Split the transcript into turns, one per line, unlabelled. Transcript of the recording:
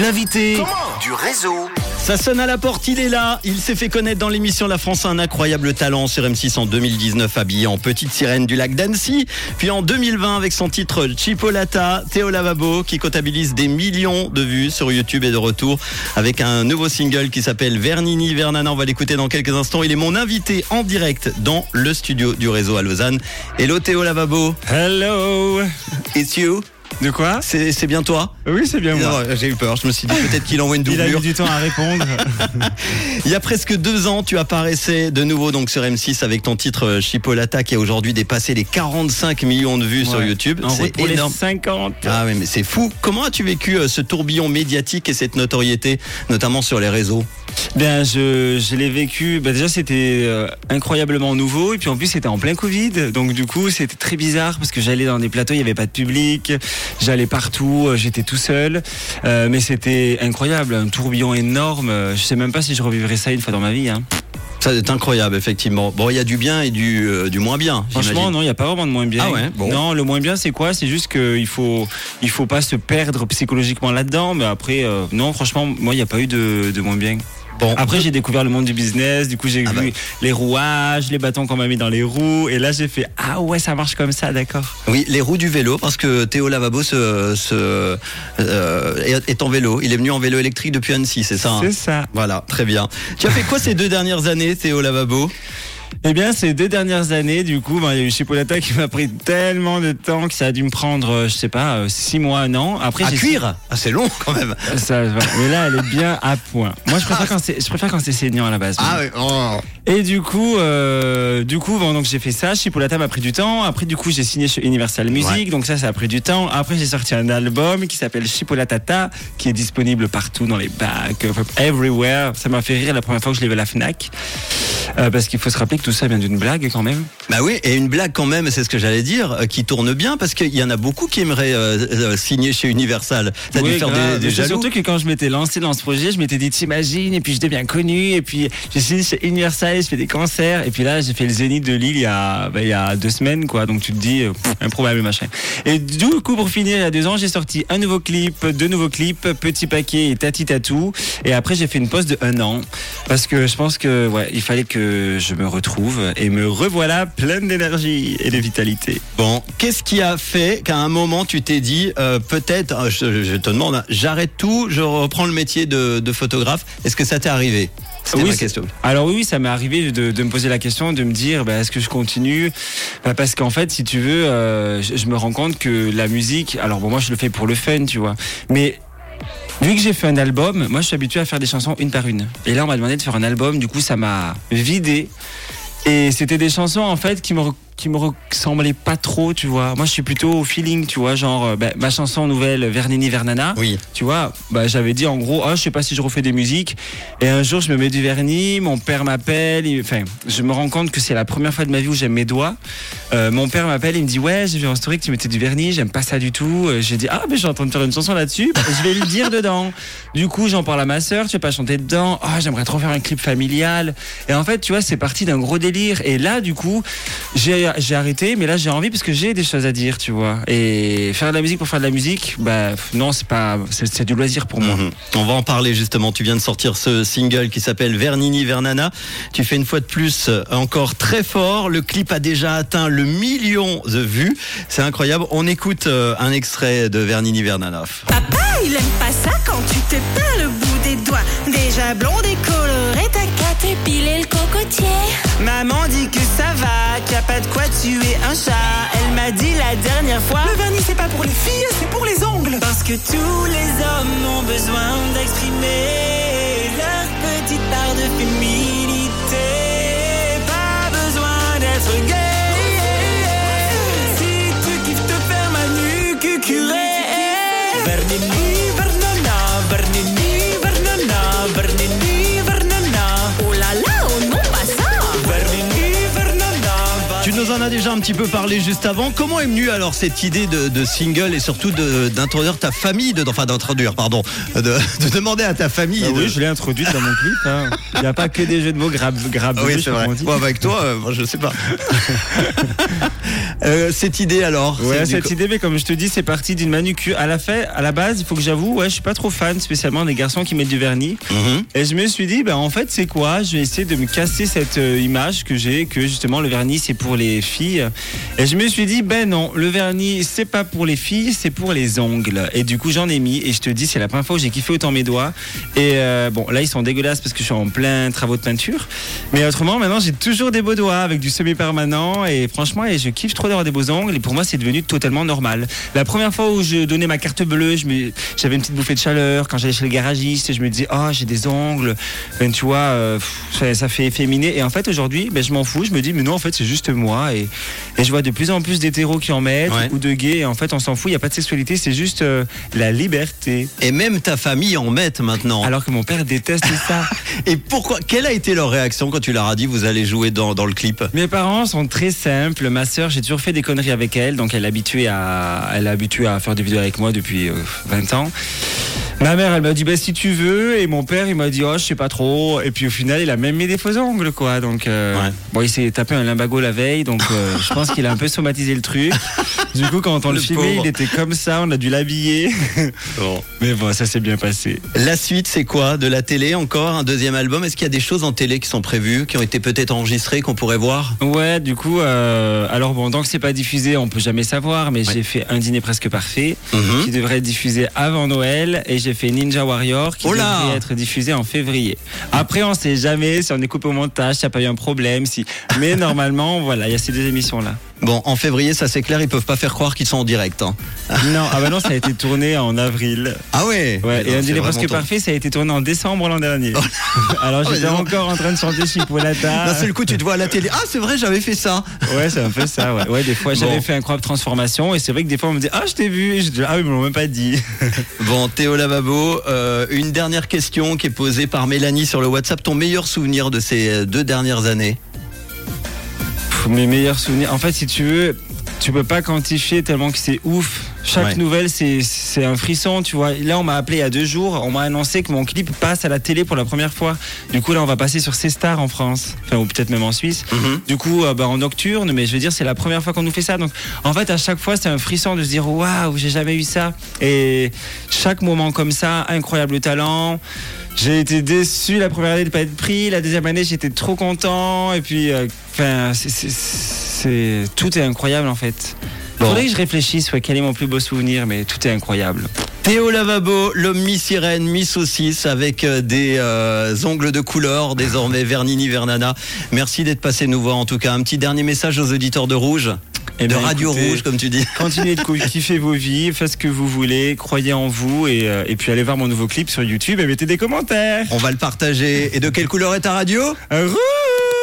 L'invité
du réseau.
Ça sonne à la porte, il est là. Il s'est fait connaître dans l'émission La France a un incroyable talent sur M6 en 2019, habillé en petite sirène du lac d'Annecy. Puis en 2020, avec son titre Chipolata, Théo Lavabo, qui comptabilise des millions de vues sur YouTube et de retour avec un nouveau single qui s'appelle Vernini Vernana. On va l'écouter dans quelques instants. Il est mon invité en direct dans le studio du réseau à Lausanne. Hello Théo Lavabo.
Hello
It's you.
De quoi
C'est c'est bien toi
Oui, c'est bien moi.
J'ai eu peur. Je me suis dit peut-être qu'il envoie une
Il a
doublure.
eu du temps à répondre.
Il y a presque deux ans, tu apparaissais de nouveau donc sur M6 avec ton titre euh, Chipolata qui a aujourd'hui dépassé les 45 millions de vues sur. YouTube. C'est énorme.
les 50.
Ah oui, mais c'est fou. Comment as-tu vécu euh, ce tourbillon médiatique et cette notoriété, notamment sur les réseaux?
Bien, je, je l'ai vécu. Bah, déjà, c'était euh, incroyablement nouveau. Et puis en plus, c'était en plein Covid. Donc du coup, c'était très bizarre parce que j'allais dans des plateaux, il n'y avait pas de public. J'allais partout, euh, j'étais tout seul. Euh, mais c'était incroyable, un tourbillon énorme. Je sais même pas si je revivrai ça une fois dans ma vie. Hein.
Ça c'est incroyable, effectivement. Bon, il y a du bien et du, euh, du moins bien.
Franchement, non, il n'y a pas vraiment de moins bien.
Ah ouais, bon.
Non, le moins bien, c'est quoi? C'est juste qu'il faut, il faut pas se perdre psychologiquement là-dedans. Mais après, euh, non, franchement, moi, il n'y a pas eu de, de moins bien.
Bon,
Après, j'ai découvert le monde du business. Du coup, j'ai
Ah
vu
bah.
les rouages, les bâtons qu'on m'a mis dans les roues. Et là, j'ai fait Ah ouais, ça marche comme ça, d'accord.
oui, les roues du vélo, parce que Théo Lavabo se, se, euh, est- est en vélo. Il est venu en vélo électrique depuis Annecy, c'est ça hein?
C'est ça.
Voilà, très bien. Tu as fait quoi ces deux dernières années, Théo Lavabo?
Eh bien, ces deux dernières années, du coup, ben, il y a eu Chipolata qui m'a pris tellement de temps que ça a dû me prendre, euh, je sais pas, euh, six mois, un an. Après,
À
j'ai-
cuire Ah, c'est long quand même.
Ça va. Mais là, elle est bien à point. Moi, je préfère quand c'est, je préfère quand c'est saignant à la base.
Ah oui, oh.
Et du coup, euh, du coup, bon, donc j'ai fait ça. Chipolata m'a pris du temps. Après, du coup, j'ai signé chez Universal Music.
Ouais.
Donc ça, ça a pris du temps. Après, j'ai sorti un album qui s'appelle Chipolatata, qui est disponible partout dans les bacs, euh, everywhere. Ça m'a fait rire la première fois que je l'ai vu à la Fnac. Euh, parce qu'il faut se rappeler que tout ça vient d'une blague quand même.
Bah oui, et une blague quand même, c'est ce que j'allais dire, euh, qui tourne bien parce qu'il y en a beaucoup qui aimeraient euh, euh, signer chez Universal. Ça a dû
Oui,
faire
grave.
des, des jaloux.
Surtout que quand je m'étais lancé dans ce projet, je m'étais dit, t'imagines, et puis je deviens connu, et puis j'ai signé chez Universal, je fais des concerts, et puis là, j'ai fait le Zénith de Lille il y a, bah, il y a deux semaines, quoi. Donc tu te dis, pff, improbable machin. Et du coup, pour finir, il y a deux ans, j'ai sorti un nouveau clip, deux nouveaux clips, Petit Paquet et Tati Tatou. Et après, j'ai fait une pause de un an, parce que je pense que, ouais, il fallait que je me retrouve, et me revoilà pleine d'énergie et de vitalité.
Bon, qu'est-ce qui a fait qu'à un moment tu t'es dit, euh, peut-être, euh, je, je te demande, hein, j'arrête tout, je reprends le métier de, de photographe. Est-ce que ça t'est arrivé?
Oui,
ma question.
Alors oui, oui, ça m'est arrivé de, de me poser la question, de me dire, bah, est-ce que je continue? Bah, Parce qu'en fait, si tu veux, euh, je, je me rends compte que la musique, alors bon, moi je le fais pour le fun, tu vois, mais vu que j'ai fait un album, moi je suis habitué à faire des chansons une par une. Et là, on m'a demandé de faire un album, du coup, ça m'a vidé. Et c'était des chansons en fait qui me qui me ressemblaient pas trop, tu vois. Moi, je suis plutôt au feeling, tu vois, genre euh, bah, ma chanson nouvelle Vernini Vernana
Oui.
tu vois, bah, j'avais dit en gros, ah, je sais pas si je refais des musiques. Et un jour, je me mets du vernis, mon père m'appelle, enfin, je me rends compte que c'est la première fois de ma vie où j'aime mes doigts. Euh, mon père m'appelle, il me dit, ouais, j'ai vu en story que tu mettais du vernis, j'aime pas ça du tout. Euh, J'ai dit, ah, mais je suis en train de faire une chanson là-dessus, je vais le dire dedans. Du coup, j'en parle à ma sœur, tu veux pas chanter dedans, ah, j'aimerais trop faire un clip familial. Et en fait, tu vois, c'est parti d'un gros délire. Et là, du coup, j'ai j'ai arrêté, mais là, j'ai envie parce que j'ai des choses à dire, tu vois. Et faire de la musique pour faire de la musique, bah, non, c'est pas, c'est c'est du loisir pour moi.
Mhm. On va en parler justement. Tu viens de sortir ce single qui s'appelle Vernini Vernana. Tu fais une fois de plus euh, encore très fort. Le clip a déjà atteint le million de vues. C'est incroyable. On écoute euh, un extrait de Vernini Vernana.
Papa, il aime pas ça quand tu te peins le bout des doigts. Déjà blonde et colorée, t'épiler le cocotier. Maman dit que ça va, qu'il y a pas de quoi tuer un chat. Elle m'a dit la dernière fois. Le vernis, c'est pas pour les filles, c'est pour les ongles. Parce que tous les hommes ont besoin d'exprimer
en a déjà un petit peu parlé juste avant. Comment est venue alors cette idée de, de single et surtout d'introduire ta famille, de, enfin d'introduire, pardon, de, de demander à ta famille.
Ah
de-
oui, je l'ai introduite dans mon clip. hein. Il n'y a pas que des jeux de mots grab, grab
Ah oui, c'est vrai. Bon, avec toi, euh, moi, je sais pas. Euh, cette idée alors
Ouais, cette idée, mais comme je te dis, c'est parti d'une manucure. À la fait, à la base, il faut que j'avoue, ouais, je suis pas trop fan, spécialement des garçons qui mettent du vernis.
Mhm.
Et je me suis dit, ben en fait, c'est quoi? Je vais essayer de me casser cette euh, image que j'ai, que justement le vernis c'est pour les filles. Et je me suis dit, ben non, le vernis c'est pas pour les filles, c'est pour les ongles. Et du coup, j'en ai mis. Et je te dis, c'est la première fois où j'ai kiffé autant mes doigts. Et euh, bon, là, ils sont dégueulasses parce que je suis en plein travaux de peinture. Mais autrement, maintenant, j'ai toujours des beaux doigts avec du semi-permanent. Et franchement, et je kiffe trop d'avoir des beaux ongles. Et pour moi, c'est devenu totalement normal. La première fois où je donnais ma carte bleue, j'avais une petite bouffée de chaleur. Quand j'allais chez le garagiste, je me disais, oh, j'ai des ongles. Ben, tu vois, euh, ça, ça fait efféminé. Et en fait, aujourd'hui, ben, je m'en fous. Je me dis, mais non, en fait, c'est juste moi. Et, et je vois de plus en plus d'hétéros qui en mettent
Ouais.
ou de gays. Et en fait, on s'en fout. Il n'y a pas de sexualité. C'est juste euh, la liberté.
Et même ta famille en met maintenant.
Alors que mon père déteste ça.
Et pourquoi Quelle a été leur réaction quand tu leur as dit vous allez jouer dans, dans le clip?
Mes parents sont très simples. Ma sœur, j'ai toujours fait des conneries avec elle, donc elle est habituée à, elle est habituée à faire des vidéos avec moi depuis euh, 20 ans. Ma mère, elle m'a dit bah si tu veux, et mon père, il m'a dit oh je sais pas trop. Et puis au final, il a même mis des faux ongles quoi. Donc euh,
Ouais.
bon, il s'est tapé un limbago la veille, donc euh, je pense qu'il a un peu somatisé le truc. Du coup, quand on le,
Le
filmait,
pauvre.
il était comme ça, on a dû l'habiller. Mais bon, ça s'est bien passé.
La suite, c'est quoi De la télé encore Un deuxième album? Est-ce qu'il y a des choses en télé qui sont prévues, qui ont été peut-être enregistrées, qu'on pourrait voir?
Ouais, du coup, euh, alors bon, tant que c'est pas diffusé, on peut jamais savoir, mais
Ouais.
j'ai fait un dîner presque parfait.
Mhm.
qui devrait être diffusé avant Noël et j'ai fait Ninja Warrior qui
Oh
devrait être diffusé en février. Après on sait jamais si on est coupé au montage, s'il n'y a pas eu un problème, si mais normalement voilà, il y a ces deux émissions là.
Bon, en février, ça c'est clair, ils peuvent pas faire croire qu'ils sont en direct. hein.
Non, ah bah non, ça a été tourné en avril.
Ah ouais
Ouais,
Mais
et
non,
un
vraiment
presque parfait, ça a été tourné en décembre l'an dernier. Alors
Ah, mais
j'étais
donc.
encore en train de chanter Chipolata.
D'un seul coup, tu te vois à la télé. Ah, c'est vrai, j'avais fait ça.
Ouais, c'est un peu ça, ouais. Ouais, des fois, j'avais
Bon.
fait incroyable transformation et c'est vrai que des fois, on me dit Ah, je t'ai vu. Et je dis Ah, mais ils me l'ont même pas dit.
Bon, Théo Lavabo, euh, une dernière question qui est posée par Mélanie sur le WhatsApp. Ton meilleur souvenir de ces euh, deux dernières années?
Mes meilleurs souvenirs. En fait, si tu veux, tu peux pas quantifier tellement que c'est ouf. Chaque
Ouais.
nouvelle, c'est un frisson, tu vois. Là, on m'a appelé il y a deux jours. On m'a annoncé que mon clip passe à la télé pour la première fois. Du coup, là, on va passer sur C-Star en France. Enfin, ou peut-être même en Suisse.
Mhm.
Du coup, euh, bah, en nocturne, mais je veux dire, c'est la première fois qu'on nous fait ça. Donc, en fait, à chaque fois, c'est un frisson de se dire waouh, j'ai jamais eu ça. Et chaque moment comme ça, incroyable talent. J'ai été déçu la première année de pas être pris. La deuxième année, j'étais trop content. Et puis, euh, enfin, c'est- tout est incroyable en fait.
Bon.
Faudrait que je réfléchisse, ouais, quel est mon plus beau souvenir, mais tout est incroyable.
Théo Lavabo, l'homme mi-sirène, mi-saucisse, avec euh, des euh, ongles de couleur, désormais Vernini Vernana. Merci d'être passé nous voir en tout cas. Un petit dernier message aux auditeurs de Rouge,
Eh
de
ben,
Radio
écoutez,
Rouge, comme tu dis.
Continuez de kiffer vos vies, faites ce que vous voulez, croyez en vous et, euh, et puis allez voir mon nouveau clip sur YouTube et mettez des commentaires.
On va le partager. Et de quelle couleur est ta radio?
Rouge